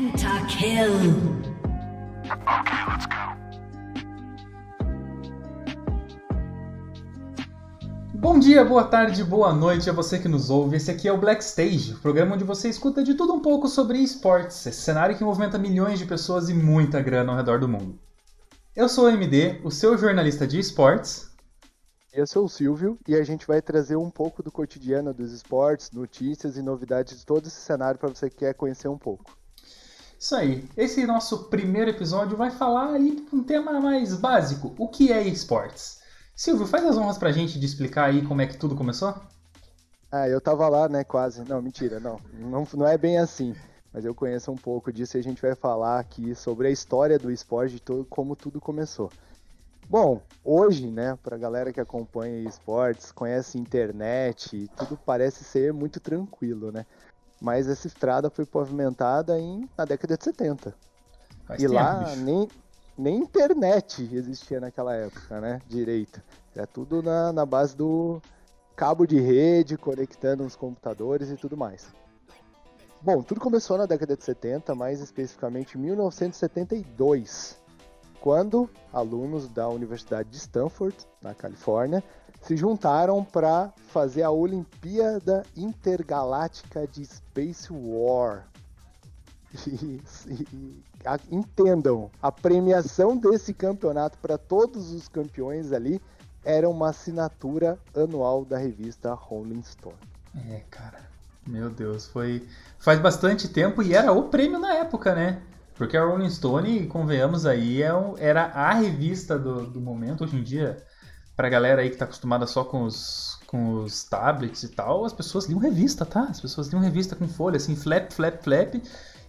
Pentakill. Okay, let's go. Bom dia, boa tarde, boa noite a você que nos ouve. Esse aqui é o Black Stage, o programa onde você escuta de tudo um pouco sobre esportes, esse cenário que movimenta milhões de pessoas e muita grana ao redor do mundo. Eu sou o MD, o seu jornalista de esportes. Eu sou o Silvio e a gente vai trazer um pouco do cotidiano dos esportes, notícias e novidades de todo esse cenário para você que quer conhecer um pouco. Isso aí, esse nosso primeiro episódio vai falar aí um tema mais básico: o que é esportes? Silvio, faz as honras pra gente de explicar aí como é que tudo começou? Ah, eu tava lá, né, quase. Não, mentira, não. Não, não é bem assim. Mas eu conheço um pouco disso e a gente vai falar aqui sobre a história do esporte, de todo, como tudo começou. Bom, hoje, né, pra galera que acompanha esportes, conhece internet, tudo parece ser muito tranquilo, né? Mas essa estrada foi pavimentada em, na década de 70. Faz e tempo, lá bicho. nem, nem internet existia naquela época, né? Direito. É tudo na, na base do cabo de rede, conectando os computadores e tudo mais. Bom, tudo começou na década de 70, mais especificamente em 1972, quando alunos da Universidade de Stanford, na Califórnia, se juntaram para fazer a Olimpíada Intergaláctica de Space War. E, e, a, entendam, a premiação desse campeonato para todos os campeões ali era uma assinatura anual da revista Rolling Stone. É, cara. Meu Deus, foi faz bastante tempo e era o prêmio na época, né? Porque a Rolling Stone, convenhamos aí, é era a revista do, do momento. Hoje em dia, pra galera aí que tá acostumada só com os, com os tablets e tal, as pessoas liam revista, tá? As pessoas liam revista com folha, assim, flap, flap, flap.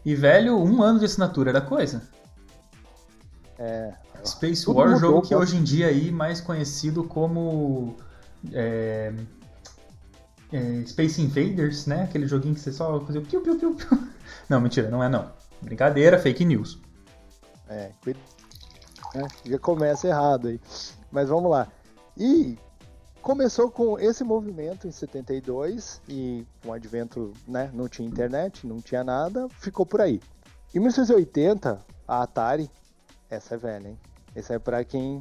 E, velho, um ano de assinatura era coisa. É. Space War, jogo que hoje em dia aí mais conhecido como é, é, Space Invaders, né? Aquele joguinho que você só fazia piu, piu, piu, piu. Não, mentira, não é não. Brincadeira, fake news. É, é, já começa errado aí. Mas vamos lá. E começou com esse movimento em 72 e com o advento, né, não tinha internet, não tinha nada, ficou por aí. Em 1980, a Atari, essa é velha, hein? Essa é para quem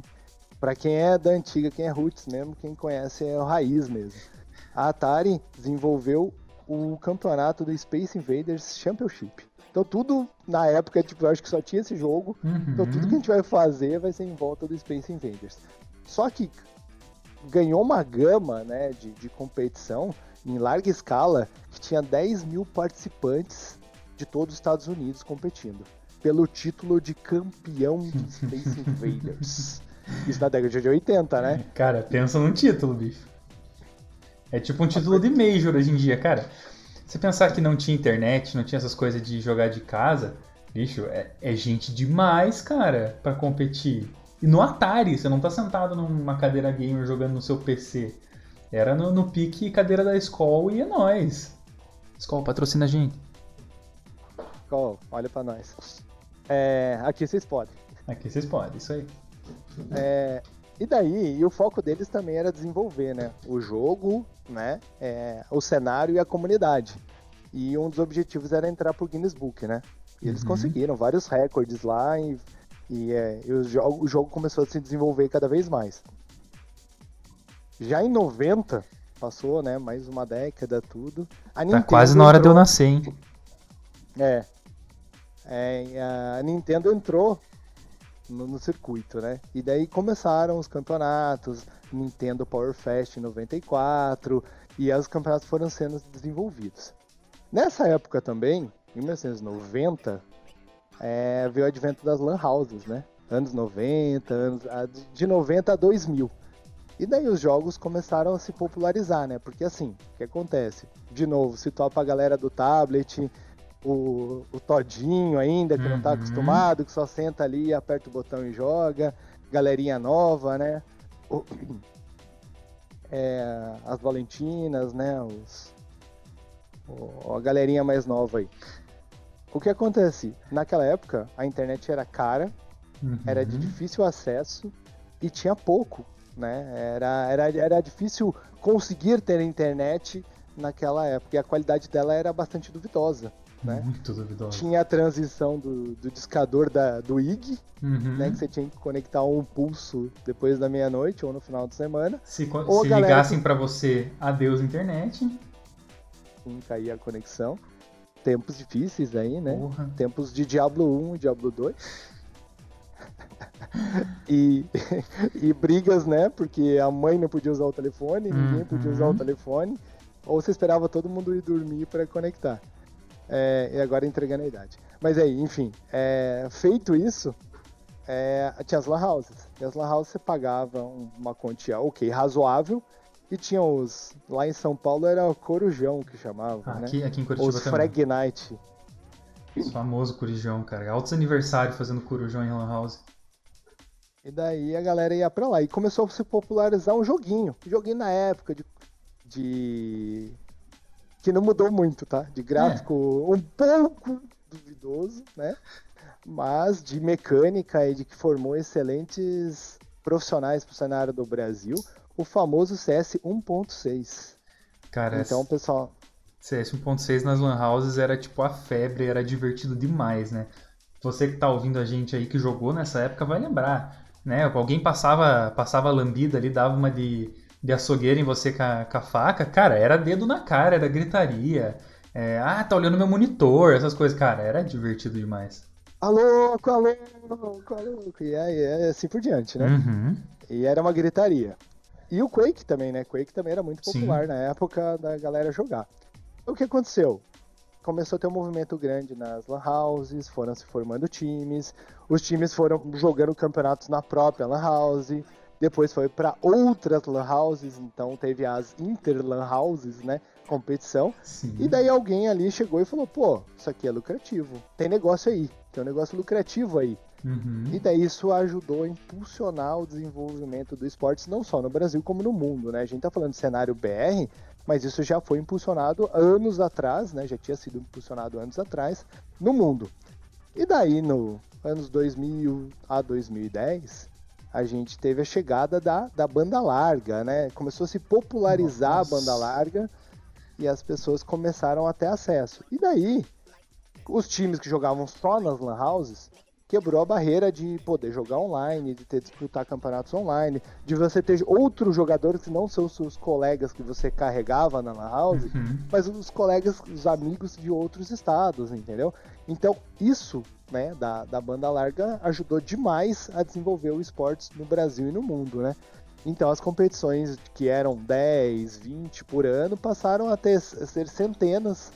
para quem é da antiga, quem é roots mesmo, quem conhece é o raiz mesmo. A Atari desenvolveu o campeonato do Space Invaders Championship. Então tudo na época, tipo, eu acho que só tinha esse jogo. Uhum. Então tudo que a gente vai fazer vai ser em volta do Space Invaders. Só que ganhou uma gama né, de, de competição em larga escala que tinha 10 mil participantes de todos os Estados Unidos competindo pelo título de campeão de Space Invaders. Isso na década de 80, né? Cara, pensa num título, bicho. É tipo um título de Major hoje em dia, cara. Você pensar que não tinha internet, não tinha essas coisas de jogar de casa, bicho, é, é gente demais, cara, para competir. E no Atari, você não tá sentado numa cadeira gamer jogando no seu PC. Era no, no pique cadeira da escola e é nóis. Escola, patrocina a gente. Escola, olha pra nós. É, aqui vocês podem. Aqui vocês podem, isso aí. É, e daí, e o foco deles também era desenvolver, né? O jogo, né? É, o cenário e a comunidade. E um dos objetivos era entrar pro Guinness Book, né? E eles uhum. conseguiram vários recordes lá e e, é, e o, jogo, o jogo começou a se desenvolver cada vez mais. Já em 90, passou, né, mais uma década, tudo. A tá quase na hora entrou... de eu nascer, hein? É. é a Nintendo entrou no, no, circuito, né? E daí começaram os campeonatos, Nintendo Power Fest em 94, e os campeonatos foram sendo desenvolvidos. Nessa época também, em 1990, é, veio o advento das lan houses, né? Anos 90, anos, de 90 a 2000. E daí os jogos começaram a se popularizar, né? Porque assim, o que acontece? De novo, se topa a galera do tablet, o, o Todinho ainda, que uhum. não tá uhum. acostumado, que só senta ali, aperta o botão e joga, galerinha nova, né? O, é, as Valentinas, né? Os, o, a galerinha mais nova aí. O que acontece? Naquela época, a internet era cara, uhum. era de difícil acesso e tinha pouco, né? Era, era, era difícil conseguir ter internet naquela época. E a qualidade dela era bastante duvidosa. Né? Muito duvidoso. Tinha a transição do, do discador da, do IG, Uhum. né? Que você tinha que conectar um pulso depois da meia-noite ou no final de semana. Se, se ligassem pra você, adeus internet. Sim, caía a conexão. Tempos difíceis aí, né? Porra. Tempos de Diablo 1 e Diablo 2. e, e brigas, né? Porque a mãe não podia usar o telefone, ninguém podia usar o Uhum. telefone. Ou você esperava todo mundo ir dormir para conectar. É, e agora entregando a idade. Mas aí, enfim, é, feito isso, é, tinha as lan houses. E as lan houses você pagava um- uma quantia, ok, razoável. E tinha os. Lá em São Paulo era o Corujão que chamava, né? Aqui, aqui em Curitiba Os também. Frag Night. Os famoso Corujão, cara. Altos aniversários fazendo Corujão em Lan House. E daí a galera ia pra lá. E começou a se popularizar um joguinho. Um joguinho na época de. de... Que não mudou muito, tá? De gráfico um pouco duvidoso, né? Mas de mecânica e de que formou excelentes profissionais pro cenário do Brasil. O famoso CS 1.6. Cara, Então, pessoal. CS 1.6 nas Lan Houses era tipo a febre, era divertido demais, né? Você que tá ouvindo a gente aí que jogou nessa época vai lembrar, né? Alguém passava, passava lambida ali, dava uma de, de açougueira em você com a, com a faca, cara, era dedo na cara, era gritaria. É, ah, tá olhando meu monitor, essas coisas, cara, era divertido demais. Alô, alô, alô. E aí, é assim por diante, né? Uhum. E era uma gritaria. E o Quake também, né? Quake também era muito Sim. popular na época da galera jogar. O que aconteceu? Começou a ter um movimento grande nas lan houses, foram se formando times, os times foram jogando campeonatos na própria lan house, depois foi para outras lan houses, então teve as inter lan houses, né? Competição. Sim. E daí alguém ali chegou e falou: pô, isso aqui é lucrativo, tem negócio aí, tem um negócio lucrativo aí. Uhum. E daí isso ajudou a impulsionar o desenvolvimento do esportes não só no Brasil como no mundo, né? A gente tá falando de cenário BR, mas isso já foi impulsionado anos atrás, né? Já tinha sido impulsionado anos atrás no mundo. E daí no anos 2000 a 2010, a gente teve a chegada da, da banda larga, né? Começou a se popularizar Nossa. a banda larga e as pessoas começaram a ter acesso. E daí, os times que jogavam só nas lan houses quebrou a barreira de poder jogar online, de ter disputar campeonatos online, de você ter outros jogadores que não são seus colegas que você carregava na lan house, Uhum. mas os colegas, os amigos de outros estados, entendeu? Então isso, né, da, da banda larga ajudou demais a desenvolver o esportes no Brasil e no mundo, né? Então as competições que eram 10, 20 por ano passaram a ter a ser centenas,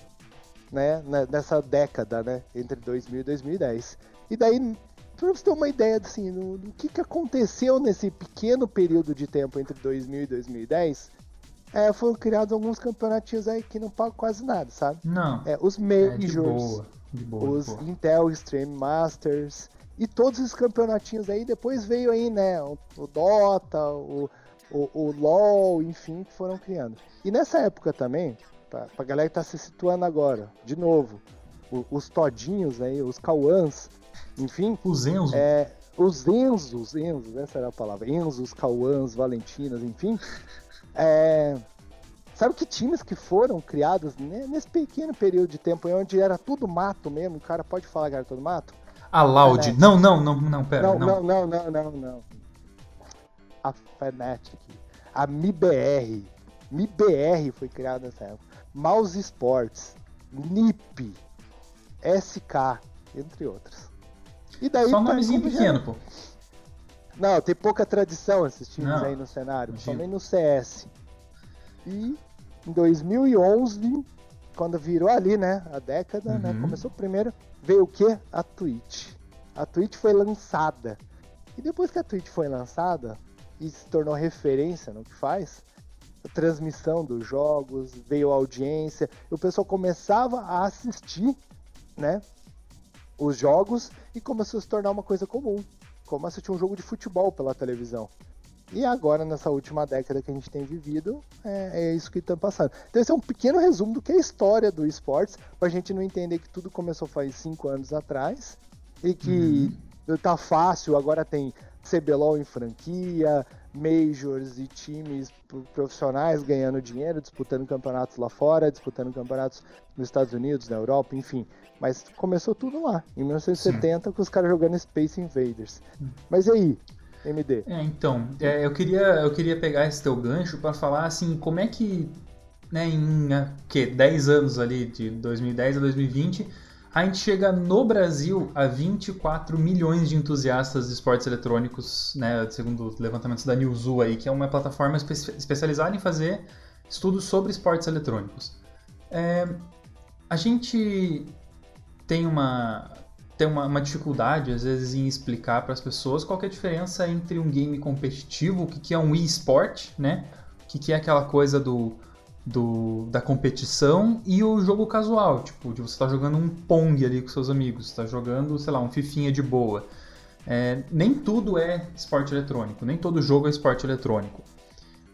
né, ne- nessa década, né, entre 2000 e 2010. E daí, pra você ter uma ideia assim, do, do que, que aconteceu nesse pequeno período de tempo entre 2000 e 2010, é, foram criados alguns campeonatinhos aí que não pagam quase nada, sabe? Não, É, os é de Majors, boa. De boa, os boa. Intel Extreme Masters e todos esses campeonatinhos aí. Depois veio aí, né, o, o Dota, o, o, o LoL, enfim, que foram criando. E nessa época também, pra, pra galera que tá se situando agora, de novo, o- os todinhos aí, os Cauãs, enfim, Os Enzo, é, os Enzos, Enzos, essa era a palavra, Enzos, Cauãs, Valentinas, enfim. É, sabe que times que foram criados né, nesse pequeno período de tempo aí, onde era tudo mato mesmo, o cara pode falar que era tudo mato? a Loud. Não, não, não, não, pera, não, não. não, não, não, não, não. A Fnatic, a MIBR, MIBR foi criada nessa época. Mouse Sports, NIP, SK, entre outros. E daí Só um tá nomezinho pequeno, pô. Não, tem pouca tradição esses times Não, aí no cenário, somente no CS. E em 2011, quando virou ali, né, a década, né, Uhum. começou primeiro, veio o quê? A Twitch. A Twitch foi lançada. E depois que a Twitch foi lançada e se tornou referência no que faz, a transmissão dos jogos, veio a audiência, e o pessoal começava a assistir, né, os jogos e começou a se tornar uma coisa comum como assistir um jogo de futebol pela televisão. E agora, nessa última década que a gente tem vivido, é, é isso que está passando. Então, esse é um pequeno resumo do que é a história do esportes, pra gente não entender que tudo começou faz cinco anos atrás e que tá fácil, agora tem CBLOL em franquia, majors e times profissionais ganhando dinheiro, disputando campeonatos lá fora, disputando campeonatos nos Estados Unidos, na Europa, enfim. Mas começou tudo lá, em 1970, Sim. com os caras jogando Space Invaders. Mas e aí, MD? É, então, é, eu, queria, eu queria pegar esse teu gancho para falar assim, como é que, né, em que, 10 anos ali, de 2010 a 2020, a gente chega no Brasil a 24 milhões de entusiastas de esportes eletrônicos, né, segundo os levantamentos da Newzoo aí, que é uma plataforma espe especializada em fazer estudos sobre esportes eletrônicos. É, a gente tem uma tem uma, uma, dificuldade às vezes em explicar para as pessoas qual é a diferença entre um game competitivo, o que, que é um e-sport, né? O que, que é aquela coisa do do, da competição e o jogo casual, tipo, de você tá jogando um Pong ali com seus amigos, está jogando, sei lá, um fifinha de boa. É, nem tudo é esporte eletrônico, nem todo jogo é esporte eletrônico.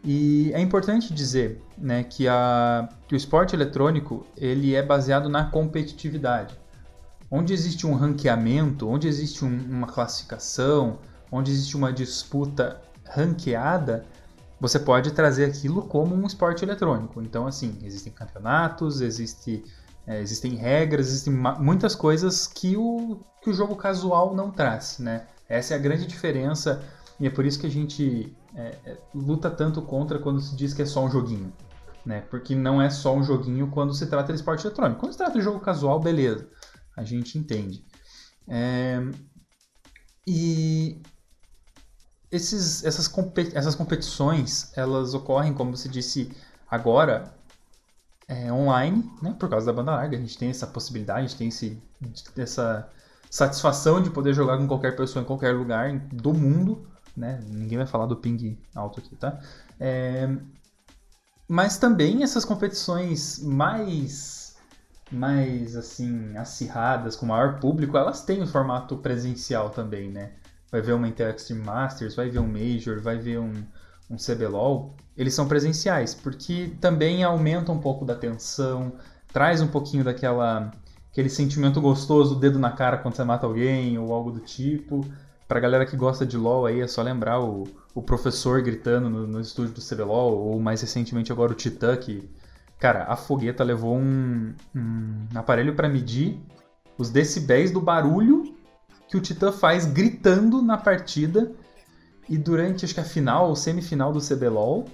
E é importante dizer né, que, a, que o esporte eletrônico ele é baseado na competitividade. Onde existe um ranqueamento, onde existe um, uma classificação, onde existe uma disputa ranqueada, você pode trazer aquilo como um esporte eletrônico. Então, assim, existem campeonatos, existe, é, existem regras, existem muitas coisas que o, que o jogo casual não traz, né? Essa é a grande diferença e é por isso que a gente é, é, luta tanto contra quando se diz que é só um joguinho, né? Porque não é só um joguinho quando se trata de esporte eletrônico. Quando se trata de jogo casual, beleza, a gente entende. É... E esses, essas, competi essas competições, elas ocorrem, como você disse agora, é, online, né? Por causa da banda larga. A gente tem essa possibilidade, a gente tem esse, essa satisfação de poder jogar com qualquer pessoa em qualquer lugar do mundo, né? Ninguém vai falar do ping alto aqui, tá? É, mas também essas competições mais mais assim acirradas com maior público elas têm o formato presencial também né vai ver uma Intel Extreme Masters, vai ver um Major, vai ver um, um CBLOL, eles são presenciais, porque também aumenta um pouco da tensão, traz um pouquinho daquela aquele sentimento gostoso, dedo na cara quando você mata alguém ou algo do tipo. Pra galera que gosta de LoL aí é só lembrar o, o professor gritando no, no estúdio do CBLOL, ou mais recentemente agora o Titã, que, cara, a fogueta levou um, um aparelho para medir os decibéis do barulho que o Titã faz gritando na partida. E durante, acho que a final ou semifinal do CBLOL,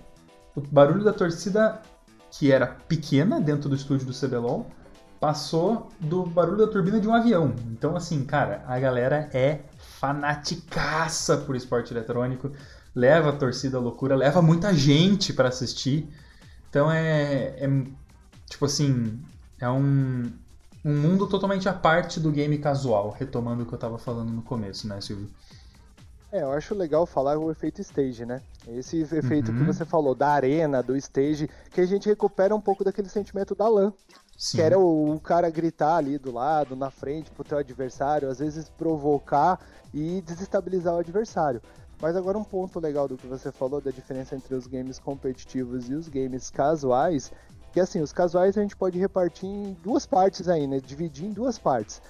o barulho da torcida, que era pequena dentro do estúdio do CBLOL, passou do barulho da turbina de um avião. Então, assim, cara, a galera é fanaticaça por esporte eletrônico, leva a torcida à loucura, leva muita gente para assistir. Então é, é, tipo assim, é um, um mundo totalmente à parte do game casual, retomando o que eu estava falando no começo, né, Silvio? É, eu acho legal falar o efeito stage, né? Esse efeito uhum. que você falou, da arena, do stage, que a gente recupera um pouco daquele sentimento da LAN. Sim. Que era o, o, cara gritar ali do lado, na frente, pro teu adversário, às vezes provocar e desestabilizar o adversário. Mas agora um ponto legal do que você falou, da diferença entre os games competitivos e os games casuais, que assim, os casuais a gente pode repartir em duas partes aí, né? Dividir em duas partes.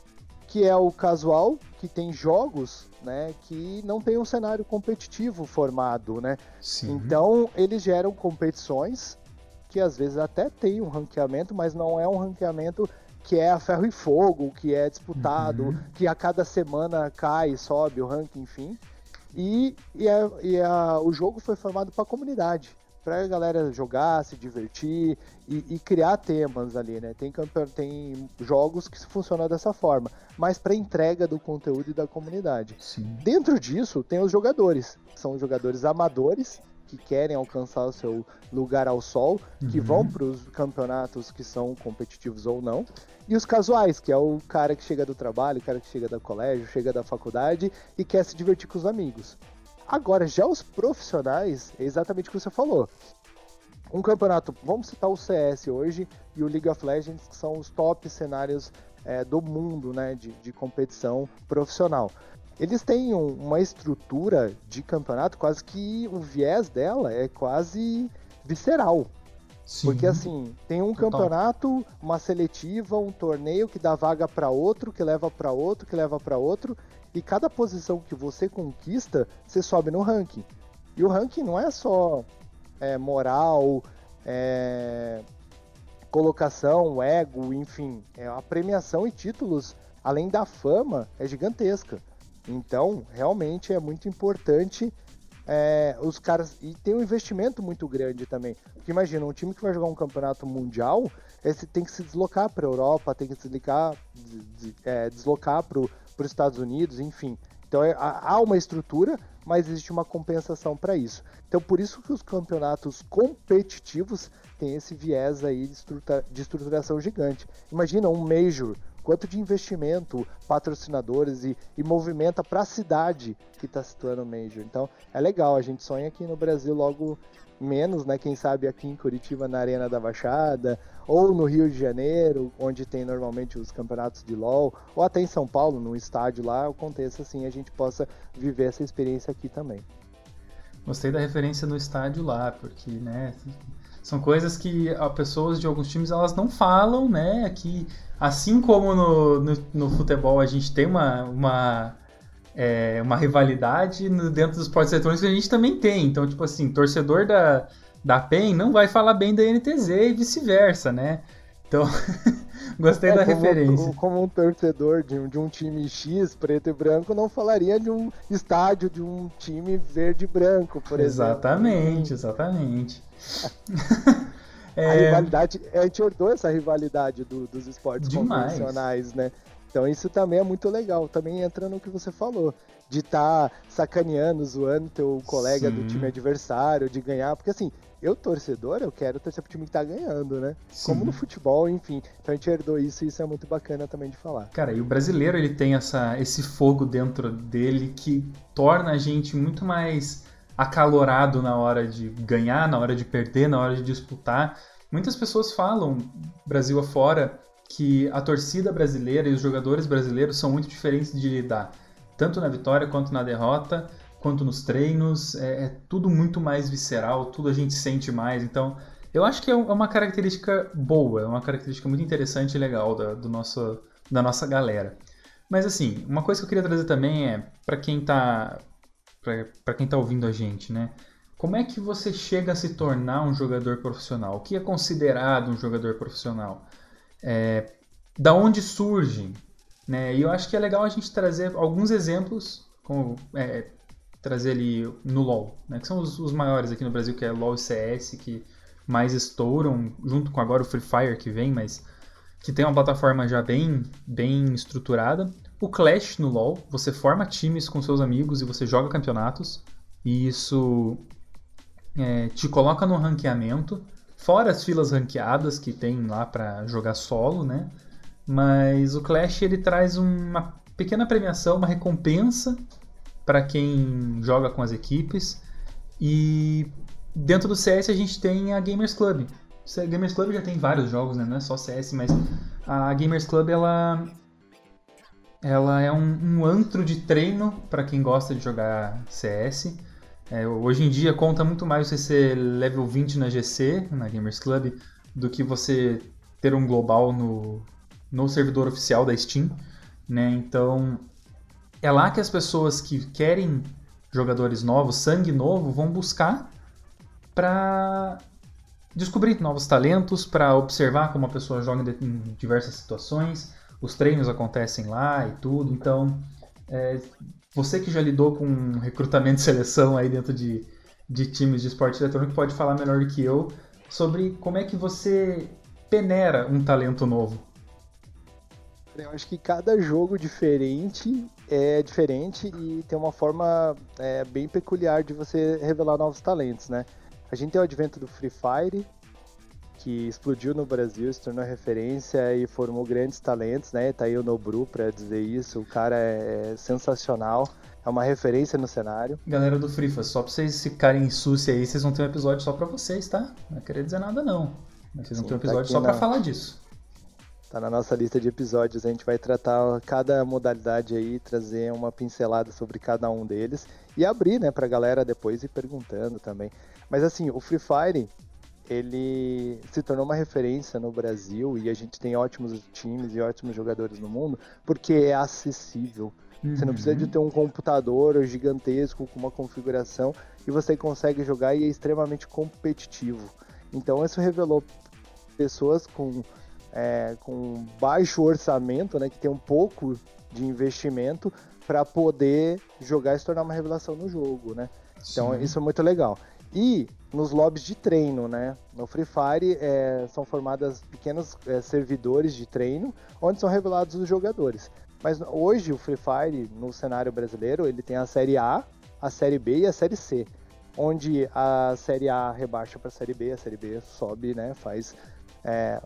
Que é o casual, que tem jogos, né, que não tem um cenário competitivo formado, né? Sim. Então, eles geram competições que às vezes até tem um ranqueamento, mas não é um ranqueamento que é a ferro e fogo, que é disputado, uhum. que a cada semana cai, sobe o ranking, enfim. E, e, a, e a, o jogo foi formado para a comunidade pra galera jogar, se divertir e, e criar temas ali, né? Tem, tem jogos que funcionam dessa forma, mas para entrega do conteúdo e da comunidade. Sim. Dentro disso, tem os jogadores, são jogadores amadores que querem alcançar o seu lugar ao sol, uhum. que vão para os campeonatos que são competitivos ou não, e os casuais, que é o cara que chega do trabalho, o cara que chega do colégio, chega da faculdade e quer se divertir com os amigos. Agora, já os profissionais, é exatamente o que você falou. Um campeonato, vamos citar o CS hoje e o League of Legends, que são os top cenários é, do mundo né, de, de competição profissional. Eles têm um, uma estrutura de campeonato quase que o viés dela é quase visceral. Sim. Porque assim, tem um Total. campeonato, uma seletiva, um torneio que dá vaga para outro, que leva para outro, que leva para outro, e cada posição que você conquista, você sobe no ranking. E o ranking não é só é, moral, é, colocação, ego, enfim, é a premiação e títulos, além da fama, é gigantesca. Então, realmente é muito importante é, os caras. E tem um investimento muito grande também. Porque imagina, um time que vai jogar um campeonato mundial esse tem que se deslocar para a Europa, tem que se deslocar, é, deslocar para os Estados Unidos, enfim. Então é, há uma estrutura, mas existe uma compensação para isso. Então por isso que os campeonatos competitivos têm esse viés aí de, estrutura, de estruturação gigante. Imagina um Major, quanto de investimento, patrocinadores e, e movimenta para a cidade que está situando o Major. Então é legal, a gente sonha aqui no Brasil logo menos, né? Quem sabe aqui em Curitiba na Arena da Baixada, ou no Rio de Janeiro, onde tem normalmente os campeonatos de LoL, ou até em São Paulo, no estádio lá, aconteça assim, a gente possa viver essa experiência aqui também. Gostei da referência no estádio lá, porque, né, são coisas que as pessoas de alguns times elas não falam, né, que assim como no, no, no futebol a gente tem uma, uma é, uma rivalidade no, dentro dos esportes eletrônicos que a gente também tem. Então, tipo assim, torcedor da, da PEN não vai falar bem da NTZ e vice-versa, né? Então, gostei é, da como, referência. Como um torcedor de um, de um time X, preto e branco, não falaria de um estádio de um time verde e branco, por exatamente, exemplo. Exatamente, exatamente. é... A rivalidade, a gente herdou essa rivalidade do, dos esportes Demais. convencionais, né? Então isso também é muito legal. Também entra no que você falou. De estar tá sacaneando, zoando teu colega Sim. do time adversário, de ganhar. Porque assim, eu torcedor, eu quero torcer pro time que tá ganhando, né? Sim. Como no futebol, enfim. Então a gente herdou isso e isso é muito bacana também de falar. Cara, e o brasileiro ele tem essa, esse fogo dentro dele que torna a gente muito mais acalorado na hora de ganhar, na hora de perder, na hora de disputar. Muitas pessoas falam, Brasil afora, que a torcida brasileira e os jogadores brasileiros são muito diferentes de lidar, tanto na vitória quanto na derrota, quanto nos treinos, é, é tudo muito mais visceral, tudo a gente sente mais, então eu acho que é, é uma característica boa, é uma característica muito interessante e legal da, do nosso, da nossa galera. Mas assim, uma coisa que eu queria trazer também é para quem tá para quem tá ouvindo a gente, né? Como é que você chega a se tornar um jogador profissional? O que é considerado um jogador profissional? É, da onde surgem. Né? E eu acho que é legal a gente trazer alguns exemplos, como é, trazer ali no LoL, né? que são os, os, maiores aqui no Brasil, que é LoL e CS, que mais estouram, junto com agora o Free Fire que vem, mas que tem uma plataforma já bem, bem estruturada. O Clash no LoL, você forma times com seus amigos e você joga campeonatos, e isso é, te coloca no ranqueamento, Fora as filas ranqueadas que tem lá para jogar solo, né? Mas o Clash ele traz uma pequena premiação, uma recompensa para quem joga com as equipes. E dentro do CS a gente tem a Gamers Club. A Gamers Club já tem vários jogos, né? Não é só CS, mas a Gamers Club ela ela é um, um antro de treino para quem gosta de jogar CS. É, hoje em dia conta muito mais você ser level 20 na GC, na Gamers Club, do que você ter um global no, no servidor oficial da Steam. Né? Então é lá que as pessoas que querem jogadores novos, sangue novo, vão buscar para descobrir novos talentos, para observar como a pessoa joga em diversas situações. Os treinos acontecem lá e tudo. Então é, você que já lidou com recrutamento e seleção aí dentro de, de times de esporte eletrônico pode falar melhor do que eu sobre como é que você peneira um talento novo. Eu acho que cada jogo diferente é diferente e tem uma forma é, bem peculiar de você revelar novos talentos, né? A gente tem o advento do Free Fire, que explodiu no Brasil, se tornou referência e formou grandes talentos, né? Tá aí o Nobru para dizer isso, o cara é, é sensacional, é uma referência no cenário. Galera do Frifa, só pra vocês ficarem em sucia aí, vocês vão ter um episódio só pra vocês, tá? Não querer dizer nada não. Mas vocês vão ter um tá episódio tá só na... pra falar disso. Tá na nossa lista de episódios, a gente vai tratar cada modalidade aí, trazer uma pincelada sobre cada um deles e abrir, né, pra galera depois ir perguntando também. Mas assim, o Free Fire, ele se tornou uma referência no Brasil e a gente tem ótimos times e ótimos jogadores no mundo porque é acessível. Você não precisa de Uhum. ter um computador gigantesco com uma configuração e você consegue jogar e é extremamente competitivo. Então isso revelou pessoas com, é, com baixo orçamento, né, que tem um pouco de investimento para poder jogar e se tornar uma revelação no jogo, né? Então Sim. isso é muito legal. E nos lobbies de treino, né? No Free Fire é, são formadas pequenos é, servidores de treino onde são revelados os jogadores. Mas hoje o Free Fire no cenário brasileiro ele tem a série A, a série B e a série C, onde a série A rebaixa para a série B, a série B sobe, né? Faz é,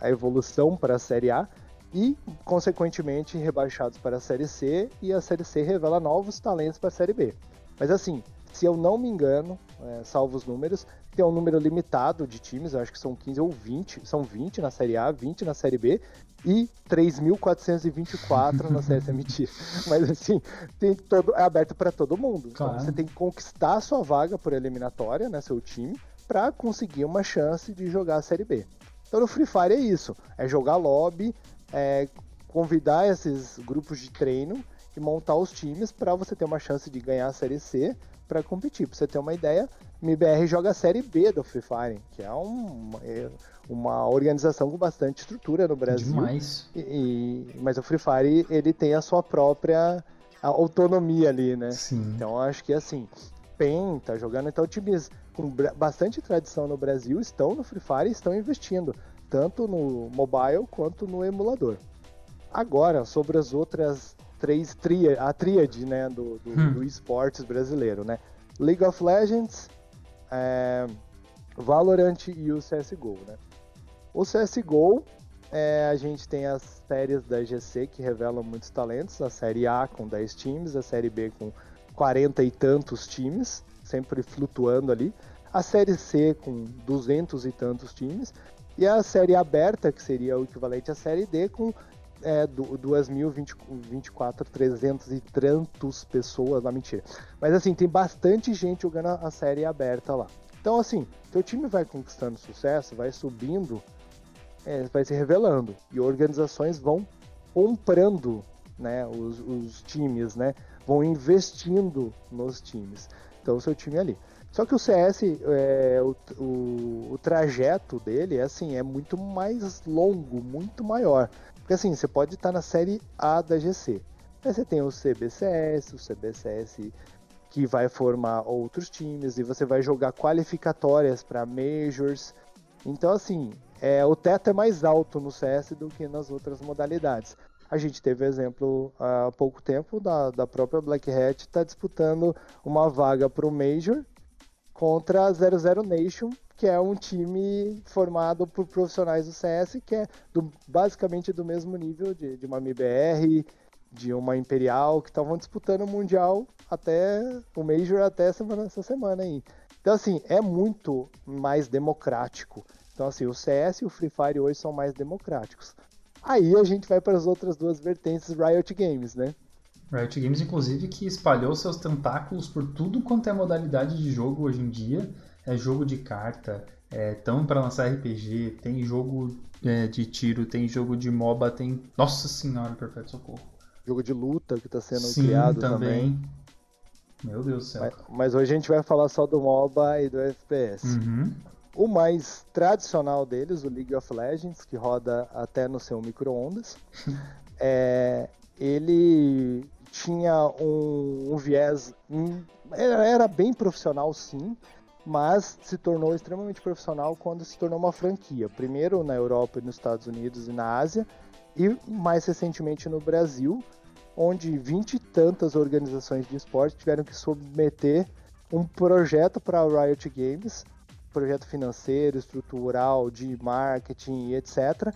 a evolução para a série A e consequentemente rebaixados para a série C e a série C revela novos talentos para a série B. Mas assim, se eu não me engano, é, salvo os números, tem um número limitado de times, acho que são 15 ou 20, são 20 na Série A, 20 na Série B e 3.424 na Série C, mentira. Mas assim, tem todo, é aberto para todo mundo. Então Claro. você tem que conquistar a sua vaga por eliminatória, né, seu time, para conseguir uma chance de jogar a Série B. Então no Free Fire é isso, é jogar lobby, é convidar esses grupos de treino e montar os times para você ter uma chance de ganhar a Série C para competir. Pra você ter uma ideia, MBR joga a Série B do Free Fire, que é um- é uma organização com bastante estrutura no Brasil. Demais. E- e- mas o Free Fire ele tem a sua própria autonomia ali, né? Sim. Então acho que assim, PEN tá jogando, então times com bastante tradição no Brasil estão no Free Fire e estão investindo, tanto no mobile quanto no emulador. Agora, sobre as outras três, tria, a tríade né, do, do, Hum. do esportes brasileiro, né? League of Legends, é, Valorant e o CSGO, né? O CSGO, é, a gente tem as séries da GC que revelam muitos talentos, a série A com 10 times, a série B com 40 e tantos times, sempre flutuando ali, a série C com 200 e tantos times, e a série aberta, que seria o equivalente à série D, com é, du- 2.024, 300 e tantos pessoas lá, mentira. Mas assim, tem bastante gente jogando a série aberta lá. Então assim, teu time vai conquistando sucesso, vai subindo, é, vai se revelando. E organizações vão comprando né, os, os times, né? Vão investindo nos times. Então seu time é ali. Só que o CS, é, o, o, o trajeto dele assim, é muito mais longo, muito maior. Porque assim, você pode estar na série A da GC. Aí você tem o CBCS, o CBCS que vai formar outros times e você vai jogar qualificatórias para majors. Então assim, é, o teto é mais alto no CS do que nas outras modalidades. A gente teve exemplo há pouco tempo da, da própria Black Hat tá disputando uma vaga para o Major contra a 00 Nation, que é um time formado por profissionais do CS, que é do- basicamente do mesmo nível de, de uma MBR, de uma Imperial, que estavam disputando o Mundial até o Major até semana, essa semana aí. Então, assim, é muito mais democrático. Então, assim, o CS e o Free Fire hoje são mais democráticos. Aí a gente vai para as outras duas vertentes Riot Games, né? Riot Games, inclusive, que espalhou seus tentáculos por tudo quanto é modalidade de jogo hoje em dia. É jogo de carta, é tão para lançar RPG, tem jogo é, de tiro, tem jogo de MOBA, tem. Nossa senhora, perpétuo socorro. Jogo de luta que está sendo Sim, criado também. também. Meu Deus do céu. Mas, mas hoje a gente vai falar só do MOBA e do FPS. Uhum. O mais tradicional deles, o League of Legends, que roda até no seu micro-ondas, é, ele tinha um, um viés. um- era, era bem profissional, sim, mas se tornou extremamente profissional quando se tornou uma franquia. Primeiro na Europa e nos Estados Unidos e na Ásia, e mais recentemente no Brasil, onde vinte e tantas organizações de esporte tiveram que submeter um projeto para a Riot Games, projeto financeiro, estrutural, de marketing e etc.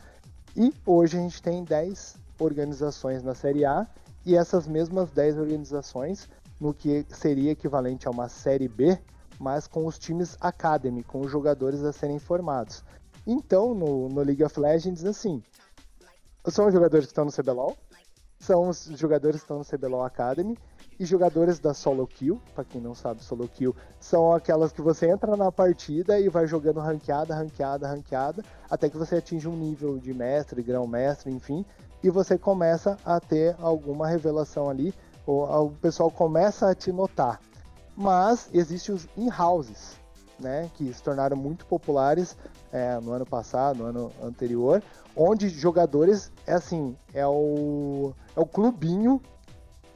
E hoje a gente tem 10 organizações na Série A e essas mesmas 10 organizações no que seria equivalente a uma Série B, mas com os times Academy, com os jogadores a serem formados. Então, no, no League of Legends, assim, são os jogadores que estão no CBLOL, são os jogadores que estão no CBLOL Academy, e jogadores da solo kill, para quem não sabe, solo kill são aquelas que você entra na partida e vai jogando ranqueada, ranqueada, ranqueada, até que você atinge um nível de mestre, grão-mestre, enfim, e você começa a ter alguma revelação ali, ou o pessoal começa a te notar. Mas existem os in-houses, né, que se tornaram muito populares é, no ano passado, no ano anterior, onde jogadores é assim, é o, é o clubinho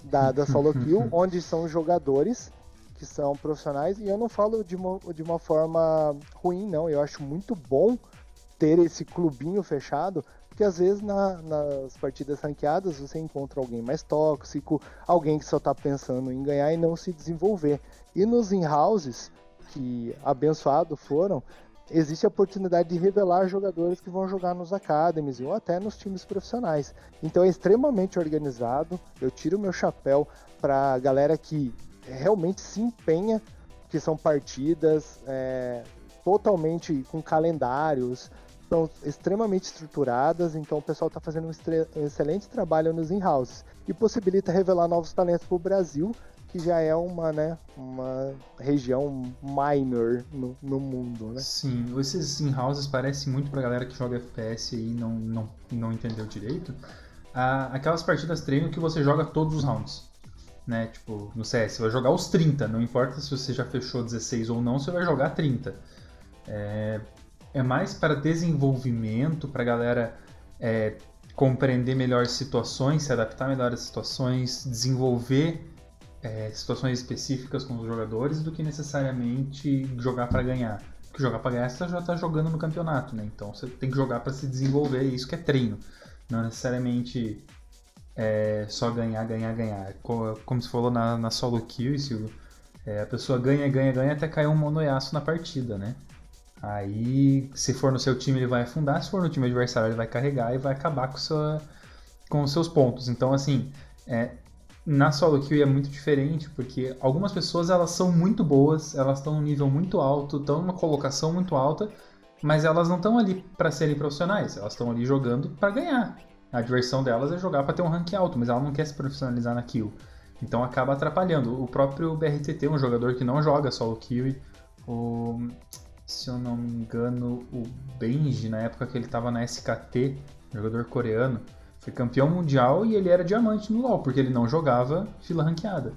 da, da solo kill, onde são jogadores que são profissionais, e eu não falo de uma, de uma forma ruim, não, eu acho muito bom ter esse clubinho fechado, porque às vezes na, nas partidas ranqueadas você encontra alguém mais tóxico, alguém que só está pensando em ganhar e não se desenvolver. E nos in-houses, que abençoados foram, existe a oportunidade de revelar jogadores que vão jogar nos academies ou até nos times profissionais. Então é extremamente organizado. Eu tiro meu chapéu para a galera que realmente se empenha, que são partidas é, totalmente com calendários, são extremamente estruturadas. Então o pessoal está fazendo um, excelente trabalho nos in-houses e possibilita revelar novos talentos para o Brasil que já é uma, né, uma região minor no, no mundo, né? Sim, esses in-houses parecem muito pra galera que joga FPS e não, não, não entendeu direito. Ah, aquelas partidas treino que você joga todos os rounds. Né? Tipo, no CS, você vai jogar os 30, não importa se você já fechou 16 ou não, você vai jogar 30. É, é mais para desenvolvimento, pra galera é, compreender melhor situações, se adaptar melhor às situações, desenvolver é, situações específicas com os jogadores do que necessariamente jogar para ganhar. Porque jogar para ganhar você já está jogando no campeonato, né? Então você tem que jogar para se desenvolver, isso que é treino. Não necessariamente é, só ganhar, ganhar, ganhar. Como, se falou na, na solo kill, Silvio, é, a pessoa ganha, ganha, ganha até cair um monoiaço na partida, né? Aí, se for no seu time, ele vai afundar, se for no time adversário, ele vai carregar e vai acabar com, sua, com os seus pontos. Então, assim, é, na solo queue é muito diferente, porque algumas pessoas elas são muito boas, elas estão num nível muito alto, estão numa colocação muito alta, mas elas não estão ali para serem profissionais, elas estão ali jogando para ganhar. A diversão delas é jogar para ter um rank alto, mas ela não quer se profissionalizar na kill. Então acaba atrapalhando. O próprio BRTT, um jogador que não joga solo kill, o, se eu não me engano, o Benji, na época que ele estava na SKT, jogador coreano, foi campeão mundial e ele era diamante no LoL, porque ele não jogava fila ranqueada.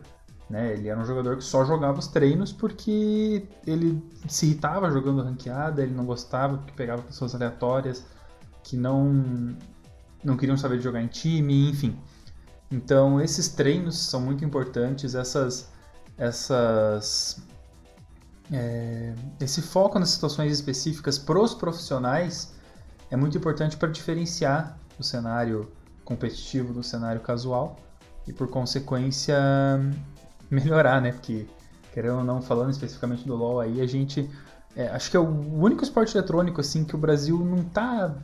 Né? Ele era um jogador que só jogava os treinos porque ele se irritava jogando ranqueada, ele não gostava porque pegava pessoas aleatórias que não não queriam saber de jogar em time, enfim. Então esses treinos são muito importantes, essas essas é, esse foco nas situações específicas para os profissionais é muito importante para diferenciar do cenário competitivo do cenário casual e por consequência melhorar, né? Porque querendo ou não falando especificamente do LoL aí, a gente é, acho que é o único esporte eletrônico assim que o Brasil não tá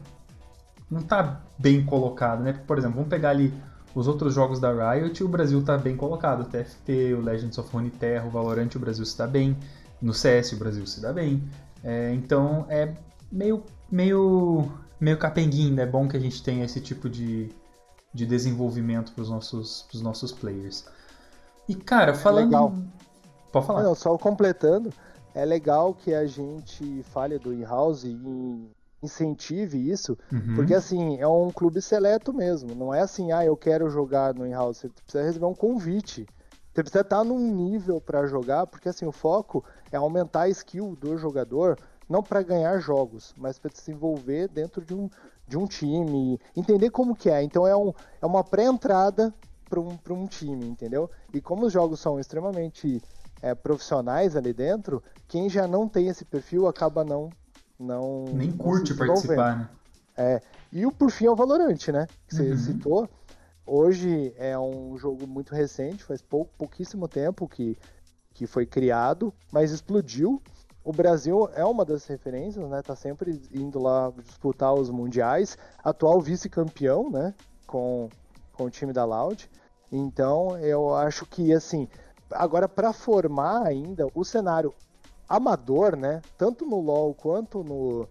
não tá bem colocado, né? Por exemplo, vamos pegar ali os outros jogos da Riot, o Brasil tá bem colocado, o TFT, o Legends of Runeterra, o Valorant, o Brasil dá bem, no CS o Brasil se dá bem. É, então é meio meio meio capenguinho, é bom que a gente tenha esse tipo de, de desenvolvimento para os nossos, pros nossos players. E, cara, falando. Legal. Pode falar. Não, só completando, é legal que a gente fale do in-house e incentive isso, uhum. porque assim, é um clube seleto mesmo. Não é assim, ah, eu quero jogar no in-house. Você precisa receber um convite. Você precisa estar num nível para jogar, porque assim, o foco é aumentar a skill do jogador não para ganhar jogos, mas para se envolver dentro de um, de um time, entender como que é. Então é, um, é uma pré-entrada para um, um time, entendeu? E como os jogos são extremamente é, profissionais ali dentro, quem já não tem esse perfil acaba não. não Nem curte participar, né? É, e o por fim é o Valorant, né? Que você uhum. citou. Hoje é um jogo muito recente, faz pou, pouquíssimo tempo que, que foi criado, mas explodiu o Brasil é uma das referências, né? Tá sempre indo lá disputar os mundiais. Atual vice-campeão, né? Com, com o time da Loud. Então, eu acho que, assim, agora para formar ainda o cenário amador, né? Tanto no LoL quanto no,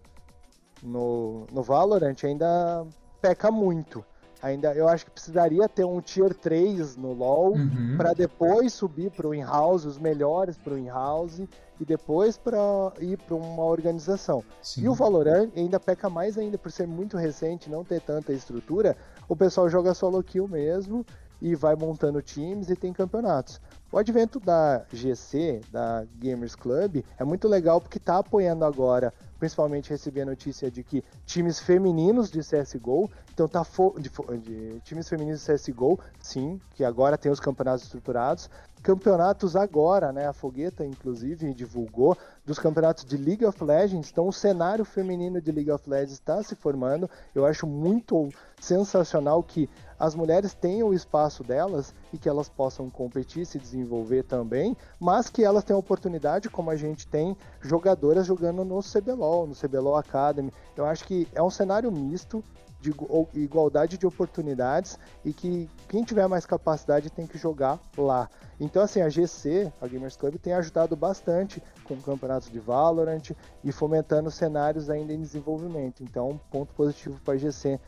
no, no Valorant, ainda peca muito. Ainda eu acho que precisaria ter um tier 3 no LoL Uhum. para depois subir para o in-house, os melhores para o in-house e depois para ir para uma organização. Sim. E o Valorant ainda peca mais ainda por ser muito recente, não ter tanta estrutura. O pessoal joga solo kill mesmo e vai montando times e tem campeonatos. O advento da GC, da Gamers Club, é muito legal porque está apoiando agora, principalmente recebi a notícia de que times femininos de CSGO, então tá de, de times femininos de CSGO, sim, que agora tem os campeonatos estruturados, campeonatos agora, né? A Fogueta, inclusive, divulgou dos campeonatos de League of Legends. Então, o cenário feminino de League of Legends está se formando. Eu acho muito sensacional que as mulheres tenham o espaço delas e que elas possam competir, se desenvolver também, mas que elas tenham oportunidade, como a gente tem jogadoras jogando no CBLOL, no CBLOL Academy. Eu acho que é um cenário misto de igu- igualdade de oportunidades e que quem tiver mais capacidade tem que jogar lá. Então, assim, a GC, a Gamers Club, tem ajudado bastante com campeonatos de Valorant e fomentando cenários ainda em desenvolvimento. Então, ponto positivo para a GC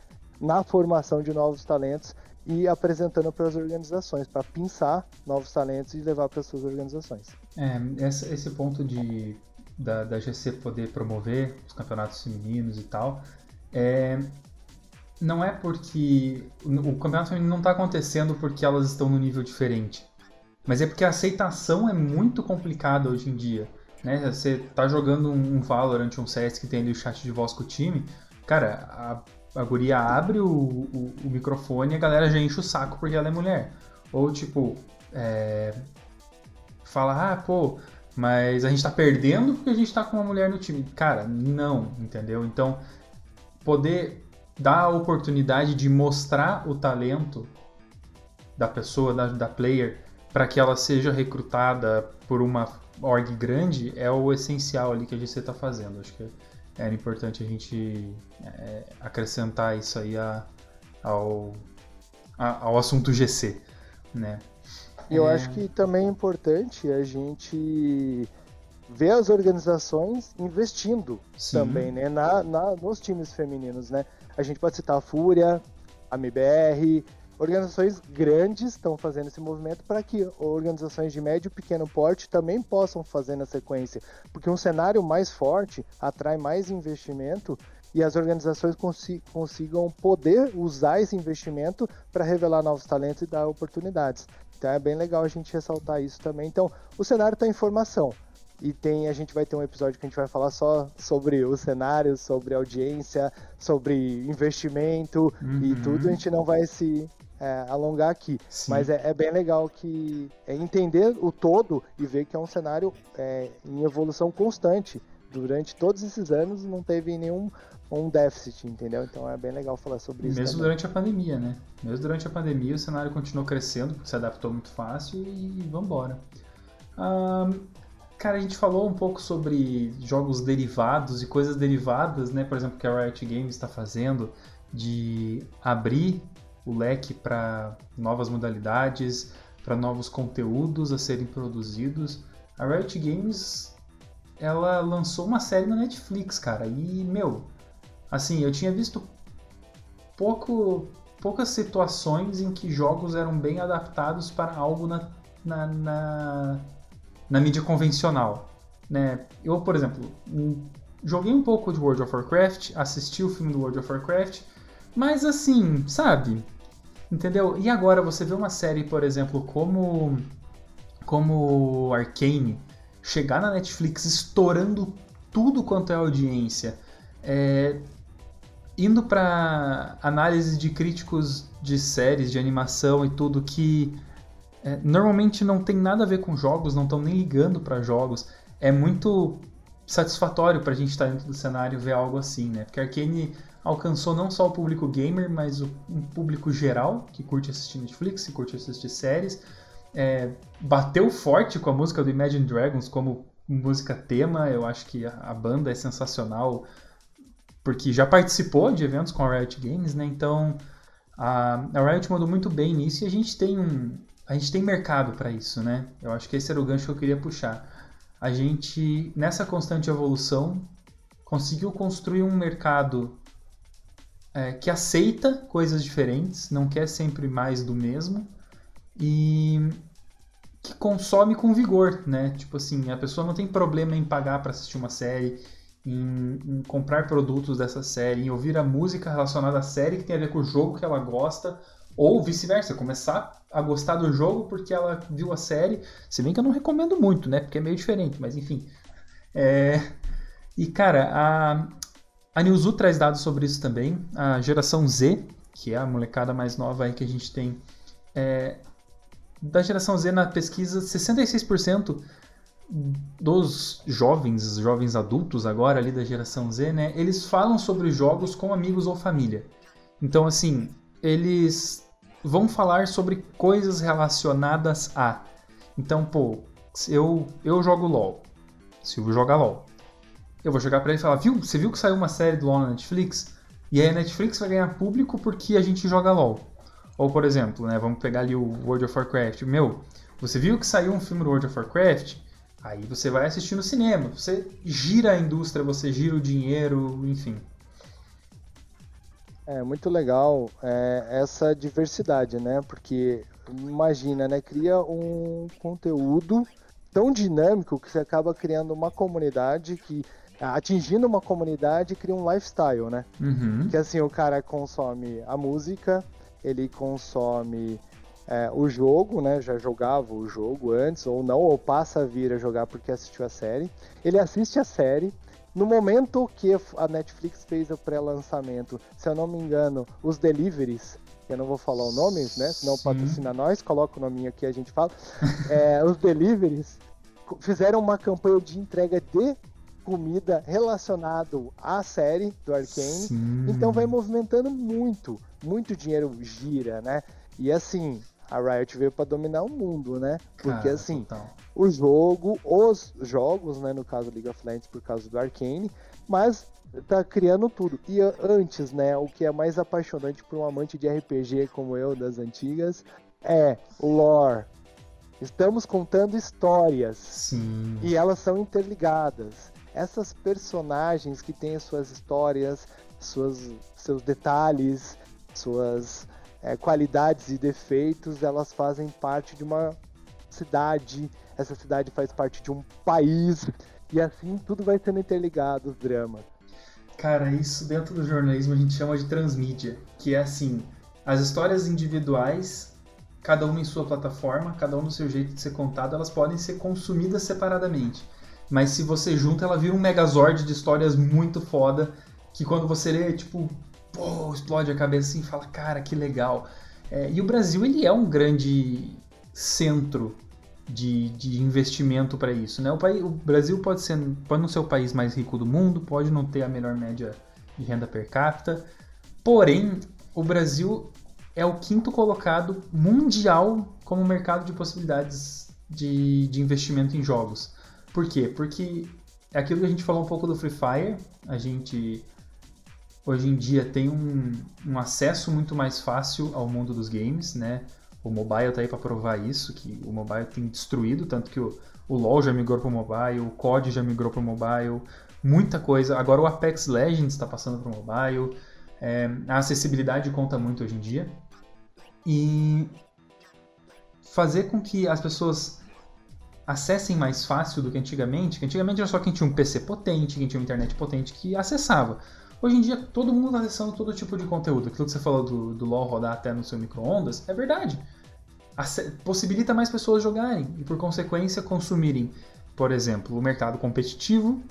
na formação de novos talentos e apresentando para as organizações, para pinçar novos talentos e levar para as suas organizações. É, esse ponto de da, da GC poder promover os campeonatos femininos e tal, é, não é porque o campeonato feminino não está acontecendo porque elas estão no nível diferente, mas é porque a aceitação é muito complicada hoje em dia. Né? Você tá jogando um Valorant, um CS que tem ali o chat de voz com o time, cara, a, a guria abre o, o, o microfone e a galera já enche o saco porque ela é mulher. Ou tipo, é, fala, ah, pô, mas a gente tá perdendo porque a gente tá com uma mulher no time. Cara, não, entendeu? Então, poder dar a oportunidade de mostrar o talento da pessoa, da, da player, para que ela seja recrutada por uma org grande é o essencial ali que a GC tá fazendo. Acho que era importante a gente é, acrescentar isso aí a, ao, a- ao assunto GC, né? E eu É. acho que também é importante a gente ver as organizações investindo Sim. também, né? Na, na- nos times femininos, né? A gente pode citar a Fúria, a MBR, organizações grandes estão fazendo esse movimento para que organizações de médio e pequeno porte também possam fazer na sequência, porque um cenário mais forte atrai mais investimento e as organizações consi- consigam poder usar esse investimento para revelar novos talentos e dar oportunidades. Então é bem legal a gente ressaltar isso também. Então, o cenário está em formação. E tem, a gente vai ter um episódio que a gente vai falar só sobre o cenário, sobre audiência, sobre investimento e Uhum. tudo. A gente não vai se é, alongar aqui. Sim. Mas é, é bem legal que é entender o todo e ver que é um cenário é, em evolução constante. Durante todos esses anos não teve nenhum um déficit, entendeu? Então é bem legal falar sobre isso. Mesmo também. durante a pandemia, né? Mesmo durante a pandemia, o cenário continuou crescendo, se adaptou muito fácil e vambora. Ahn, cara, a gente falou um pouco sobre jogos derivados e coisas derivadas, né? Por exemplo, que a Riot Games está fazendo de abrir o leque para novas modalidades, para novos conteúdos a serem produzidos. A Riot Games, ela lançou uma série na Netflix, cara, e, meu, assim, eu tinha visto pouco, poucas situações em que jogos eram bem adaptados para algo na, na, na, na mídia convencional. Né? Eu, por exemplo, hum, joguei um pouco de World of Warcraft, assisti o filme do World of Warcraft, mas assim, sabe? Entendeu? E agora você vê uma série, por exemplo, como como Arcane chegar na Netflix estourando tudo quanto é audiência, é, indo para análise de críticos de séries, de animação e tudo que é, normalmente não tem nada a ver com jogos, não estão nem ligando para jogos, é muito satisfatório para a gente estar dentro do cenário ver algo assim, né? Porque Arcane alcançou não só o público gamer, mas o, um público geral que curte assistir Netflix, que curte assistir séries. É, bateu forte com a música do Imagine Dragons como música tema. Eu acho que a, a banda é sensacional porque já participou de eventos com a Riot Games, né? Então a, a Riot mandou muito bem nisso e a gente tem um a gente tem mercado para isso, né? Eu acho que esse era o gancho que eu queria puxar. A gente nessa constante evolução conseguiu construir um mercado é, que aceita coisas diferentes, não quer sempre mais do mesmo e que consome com vigor, né? Tipo assim, a pessoa não tem problema em pagar para assistir uma série, em, em, comprar produtos dessa série, em ouvir a música relacionada à série que tem a ver com o jogo que ela gosta, ou vice-versa, começar a gostar do jogo porque ela viu a série. Se bem que eu não recomendo muito, né? Porque é meio diferente, mas enfim. É... E cara, a, a Newzoo traz dados sobre isso também. A geração Z, que é a molecada mais nova aí que a gente tem, é... da geração Z na pesquisa, 66% dos jovens, jovens adultos agora ali da geração Z, né, eles falam sobre jogos com amigos ou família. Então, assim, eles vão falar sobre coisas relacionadas a. Então, pô, eu, eu jogo LOL. Silvio joga LOL. Eu vou jogar para ele e falar, viu? Você viu que saiu uma série do LOL na Netflix? E aí a Netflix vai ganhar público porque a gente joga LOL. Ou, por exemplo, né, vamos pegar ali o World of Warcraft. Meu, você viu que saiu um filme do World of Warcraft? Aí você vai assistir no cinema, você gira a indústria, você gira o dinheiro, enfim. É muito legal é, essa diversidade, né? Porque imagina, né? Cria um conteúdo tão dinâmico que você acaba criando uma comunidade que atingindo uma comunidade cria um lifestyle, né? Uhum. Que assim o cara consome a música, ele consome é, o jogo, né? Já jogava o jogo antes, ou não, ou passa a vir a jogar porque assistiu a série. Ele assiste a série. No momento que a Netflix fez o pré-lançamento, se eu não me engano, os deliveries, eu não vou falar o nome, né? Senão Sim. patrocina nós, coloca o nome aqui a gente fala. é, os deliveries fizeram uma campanha de entrega de comida relacionado à série do Arcane. Sim. Então vai movimentando muito, muito dinheiro gira, né? E assim, a Riot veio para dominar o mundo, né? Porque Cara, assim, total. o jogo, os jogos, né, no caso League of Legends por causa do Arcane, mas tá criando tudo. E antes, né, o que é mais apaixonante por um amante de RPG como eu das antigas é o lore. Estamos contando histórias. Sim. E elas são interligadas. Essas personagens que têm suas histórias, suas, seus detalhes, suas é, qualidades e defeitos, elas fazem parte de uma cidade, essa cidade faz parte de um país, e assim tudo vai sendo interligado, os dramas. Cara, isso dentro do jornalismo a gente chama de transmídia, que é assim, as histórias individuais, cada uma em sua plataforma, cada um no seu jeito de ser contado, elas podem ser consumidas separadamente. Mas se você junta, ela vira um megazord de histórias muito foda, que quando você lê, tipo, pô, explode a cabeça assim e fala, cara, que legal. É, e o Brasil, ele é um grande centro de, de investimento para isso, né? O, país, o Brasil pode, ser, pode não ser o país mais rico do mundo, pode não ter a melhor média de renda per capita, porém, o Brasil é o quinto colocado mundial como mercado de possibilidades de, de investimento em jogos. Por quê? Porque é aquilo que a gente falou um pouco do Free Fire, a gente hoje em dia tem um, um acesso muito mais fácil ao mundo dos games, né? O mobile tá aí para provar isso, que o mobile tem destruído, tanto que o, o LoL já migrou para o mobile, o COD já migrou para o mobile, muita coisa. Agora o Apex Legends está passando para o mobile. É, a acessibilidade conta muito hoje em dia. E fazer com que as pessoas acessem mais fácil do que antigamente, que antigamente era só quem tinha um PC potente, quem tinha uma internet potente que acessava. Hoje em dia, todo mundo está acessando todo tipo de conteúdo. Aquilo que você falou do, do LoL rodar até no seu micro-ondas, é verdade. Ace possibilita mais pessoas jogarem e, por consequência, consumirem, por exemplo, o mercado competitivo,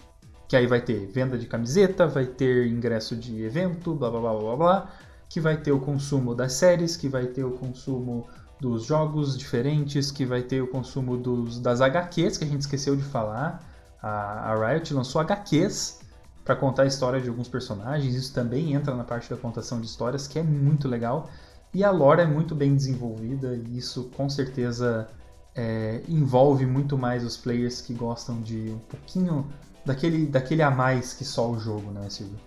que aí vai ter venda de camiseta, vai ter ingresso de evento, blá blá blá blá blá, que vai ter o consumo das séries, que vai ter o consumo dos jogos diferentes, que vai ter o consumo dos, das HQs, que a gente esqueceu de falar. A, a Riot lançou HQs para contar a história de alguns personagens. Isso também entra na parte da contação de histórias, que é muito legal. E a lore é muito bem desenvolvida, e isso com certeza é, envolve muito mais os players que gostam de um pouquinho daquele, daquele a mais que só o jogo, né, Silvio?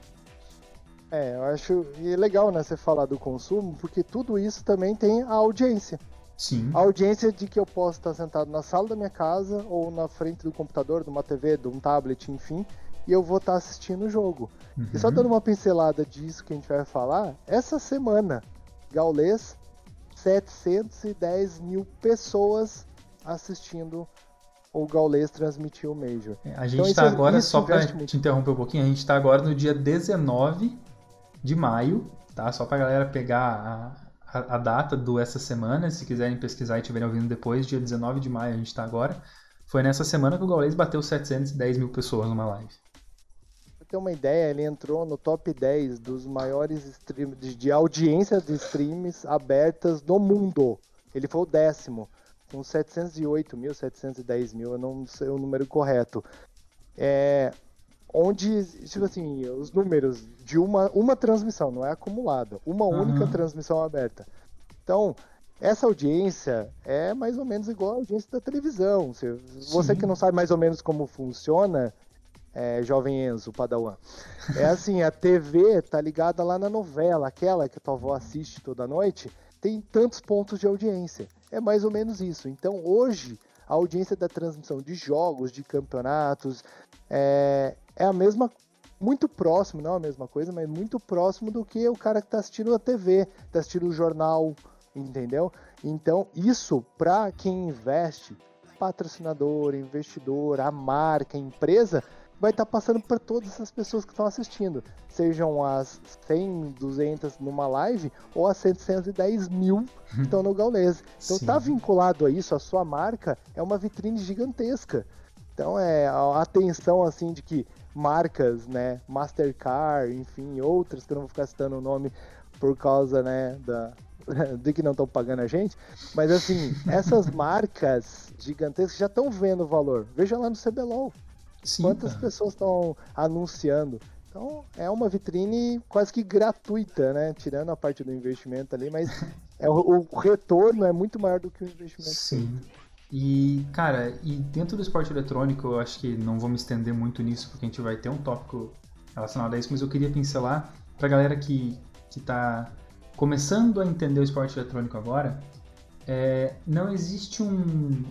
É, eu acho e é legal, né, você falar do consumo, porque tudo isso também tem a audiência. Sim. A audiência de que eu posso estar sentado na sala da minha casa ou na frente do computador, de uma TV, de um tablet, enfim, e eu vou estar assistindo o jogo. Uhum. E só dando uma pincelada disso que a gente vai falar, essa semana, Gaulês, 710 mil pessoas assistindo o Gaulês transmitir o Major. É, A gente Então, está isso- agora, isso só para te interromper um pouquinho, a gente está agora no dia 19 de maio, tá? Só pra galera pegar a, a, a data do essa semana, se quiserem pesquisar e estiverem ouvindo depois, dia 19 de maio a gente está agora. Foi nessa semana que o Gaules bateu 710 mil pessoas numa live. Pra ter uma ideia, ele entrou no top 10 dos maiores streams de, audiência de streams abertas do mundo. Ele foi o décimo, com 708 mil, 710 mil, eu não sei o número correto. É, onde, tipo assim, os números de uma, uma transmissão, não é acumulada, uma única Aham. transmissão aberta. Então, essa audiência é mais ou menos igual à audiência da televisão. Você, você que não sabe mais ou menos como funciona, é, jovem Enzo, Padawan. É assim, a TV tá ligada lá na novela, aquela que a tua avó assiste toda noite, tem tantos pontos de audiência. É mais ou menos isso. Então, hoje, a audiência da transmissão de jogos, de campeonatos, é, é a mesma, muito próximo, não a mesma coisa, mas muito próximo do que o cara que tá assistindo a TV, tá assistindo o jornal, entendeu? Então, isso para quem investe, patrocinador, investidor, a marca, a empresa, vai estar passando para todas essas pessoas que estão assistindo, sejam as 100, 200 numa live ou as 710 mil que estão no Gaules. Então Sim. tá vinculado a isso, a sua marca é uma vitrine gigantesca. Então é a atenção assim de que marcas, né, Mastercard, enfim, outras que eu não vou ficar citando o nome por causa, né, da de que não estão pagando a gente, mas assim, essas marcas gigantescas já estão vendo o valor. Veja lá no CBLOL, Sim, quantas cara. pessoas estão anunciando. Então é uma vitrine quase que gratuita, né? Tirando a parte do investimento ali, mas é, o, o retorno é muito maior do que o investimento. Sim. E, cara, e dentro do esporte eletrônico, eu acho que não vou me estender muito nisso, porque a gente vai ter um tópico relacionado a isso, mas eu queria pincelar pra galera que, que tá começando a entender o esporte eletrônico agora, é, não existe um,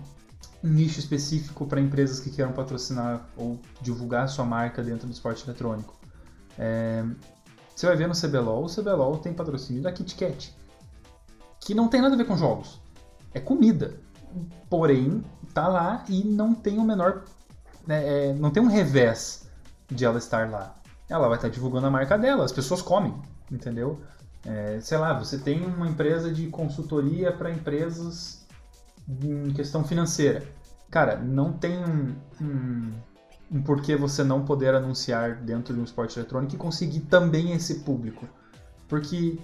nicho específico para empresas que queiram patrocinar ou divulgar sua marca dentro do esporte eletrônico. É, você vai ver no CBLOL, o CBLOL tem patrocínio da KitKat, que não tem nada a ver com jogos, é comida. Porém, tá lá e não tem o menor. né, é, não tem um revés de ela estar lá. Ela vai estar divulgando a marca dela, as pessoas comem, entendeu? É, sei lá, você tem uma empresa de consultoria para empresas em questão financeira. Cara, não tem um, um, um porquê você não poder anunciar dentro de um esporte eletrônico e conseguir também esse público. Porque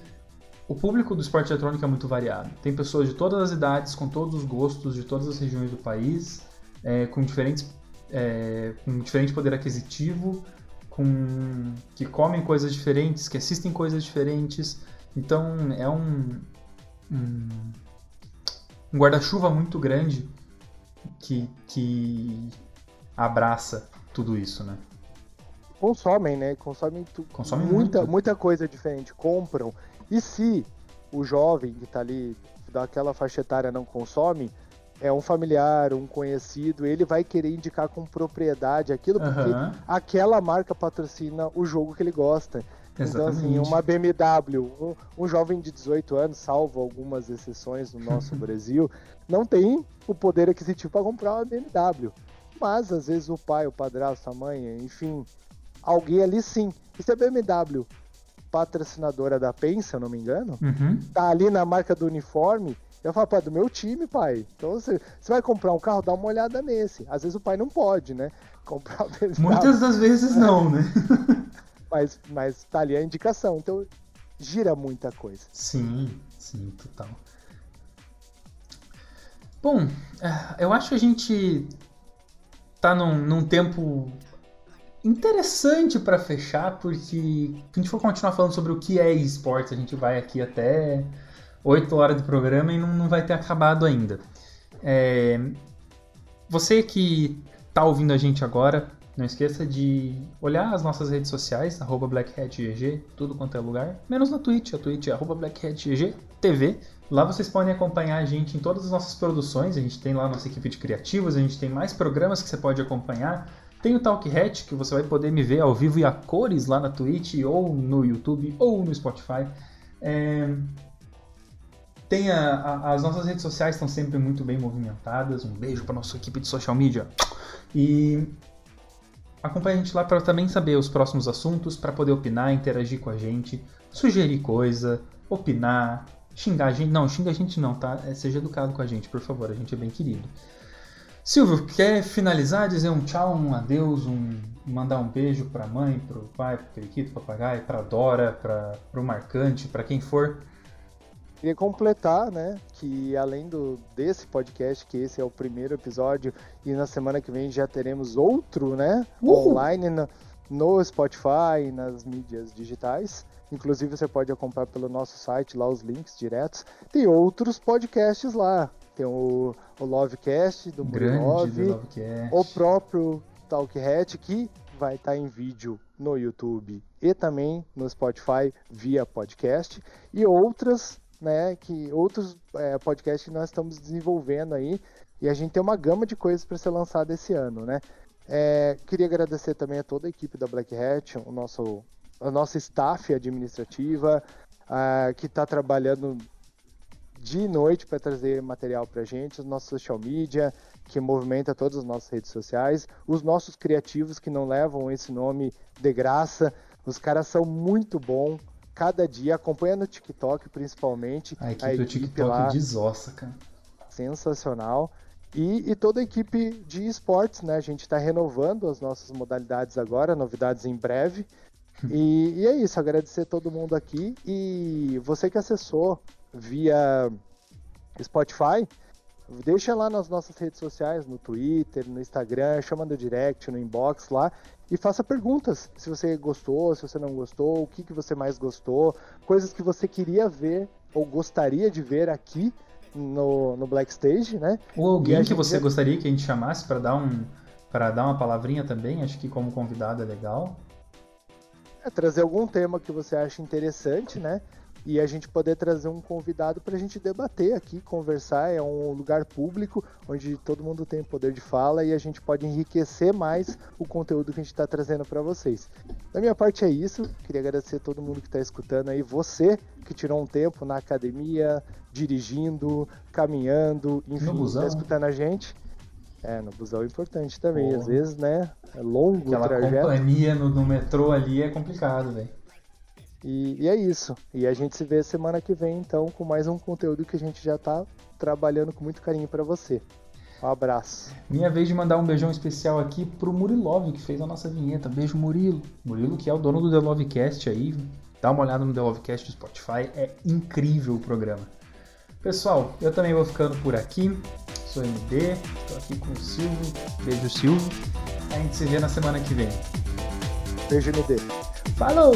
o público do esporte eletrônico é muito variado. Tem pessoas de todas as idades, com todos os gostos, de todas as regiões do país, é, com, diferentes, é, com diferente poder aquisitivo, com que comem coisas diferentes, que assistem coisas diferentes. Então é um, um, um guarda-chuva muito grande que, que abraça tudo isso, né? Consomem, né? Consomem, Consomem muita, muito. muita coisa diferente, compram. E se o jovem que tá ali daquela faixa etária não consome, é um familiar, um conhecido, ele vai querer indicar com propriedade aquilo, porque Aham, aquela marca patrocina o jogo que ele gosta. Então, assim, exatamente. uma BMW, um, um jovem de 18 anos, salvo algumas exceções no nosso Brasil, não tem o poder aquisitivo para comprar uma BMW. Mas, às vezes, o pai, o padrasto, a mãe, enfim, alguém ali sim. E se a BMW, patrocinadora da PEN, se eu não me engano, Uhum. tá ali na marca do uniforme, eu falo, pai, do meu time, pai. Então, você, você vai comprar um carro, dá uma olhada nesse. Às vezes o pai não pode, né? Comprar o. Muitas das vezes não, né? mas, mas tá ali a indicação. Então gira muita coisa. Sim, sim, total. Bom, é, eu acho que a gente tá num, num tempo interessante para fechar, porque se a gente for continuar falando sobre o que é esportes, a gente vai aqui até 8 horas de programa e não, não vai ter acabado ainda. É, você que tá ouvindo a gente agora, não esqueça de olhar as nossas redes sociais, arroba BlackHatGG, tudo quanto é lugar, menos na Twitch, a Twitch é arroba TV. Lá vocês podem acompanhar a gente em todas as nossas produções, a gente tem lá nossa equipe de criativos, a gente tem mais programas que você pode acompanhar, Tem o Talk Hat, que você vai poder me ver ao vivo e a cores lá na Twitch, ou no YouTube, ou no Spotify. É... Tem a, a, as nossas redes sociais estão sempre muito bem movimentadas. Um beijo para nossa equipe de social media. E acompanhe a gente lá para também saber os próximos assuntos, para poder opinar, interagir com a gente, sugerir coisa, opinar, xingar a gente. Não, xinga a gente não, tá? É, seja educado com a gente, por favor, a gente é bem querido. Silvio, quer finalizar, dizer um tchau, um adeus, um mandar um beijo para a mãe, para o pai, para o periquito, papagaio, para Dora, para o Marcante, para quem for? Queria completar, né, que além do desse podcast, que esse é o primeiro episódio, e na semana que vem já teremos outro, né, Uhul. online no, no Spotify, nas mídias digitais. Inclusive você pode acompanhar pelo nosso site lá os links diretos. Tem outros podcasts lá. Tem o, o Lovecast do Lovecast. o próprio Talk Hat, que vai estar em vídeo no YouTube e também no Spotify via podcast, e outras, né, que outros é, podcasts que nós estamos desenvolvendo aí, e a gente tem uma gama de coisas para ser lançada esse ano, né? É, queria agradecer também a toda a equipe da Black Hat, o nosso, a nossa staff administrativa, ah, que está trabalhando dia e noite para trazer material para a gente, os nossos social media, que movimenta todas as nossas redes sociais, os nossos criativos que não levam esse nome de graça, os caras são muito bons, cada dia, acompanha no TikTok principalmente, A equipe do TikTok lá, desossa, cara. sensacional. E, e toda a equipe de esportes, né? A gente está renovando as nossas modalidades agora, novidades em breve. E, e é isso, agradecer todo mundo aqui. E você que acessou via Spotify, deixa lá nas nossas redes sociais, no Twitter, no Instagram, chama no direct, no inbox lá e faça perguntas. Se você gostou, se você não gostou, o que, que você mais gostou, coisas que você queria ver ou gostaria de ver aqui no, no Black Stage, né? Ou alguém que você gostaria que a gente chamasse para dar um para dar uma palavrinha também, acho que como convidado é legal. É trazer algum tema que você acha interessante, né? E a gente poder trazer um convidado para a gente debater aqui, conversar. É um lugar público onde todo mundo tem poder de fala e a gente pode enriquecer mais o conteúdo que a gente está trazendo para vocês. Da minha parte é isso. Queria agradecer a todo mundo que está escutando aí. Você que tirou um tempo na academia, dirigindo, caminhando, enfim, está escutando a gente. É, no busão é importante também. Às vezes, né? É longo Aquela o trajeto. companhia no, no metrô ali é complicado, velho. E, e é isso. E a gente se vê semana que vem, então, com mais um conteúdo que a gente já tá trabalhando com muito carinho para você. Um abraço. Minha vez de mandar um beijão especial aqui pro Murilov, que fez a nossa vinheta. Beijo, Murilo. Murilo, que é o dono do The Lovecast aí. Dá uma olhada no The Lovecast do Spotify. É incrível o programa. Pessoal, eu também vou ficando por aqui. Sou MD, estou aqui com o Silvio. Beijo, Silvio. A gente se vê na semana que vem. Beijo, MD. Falou!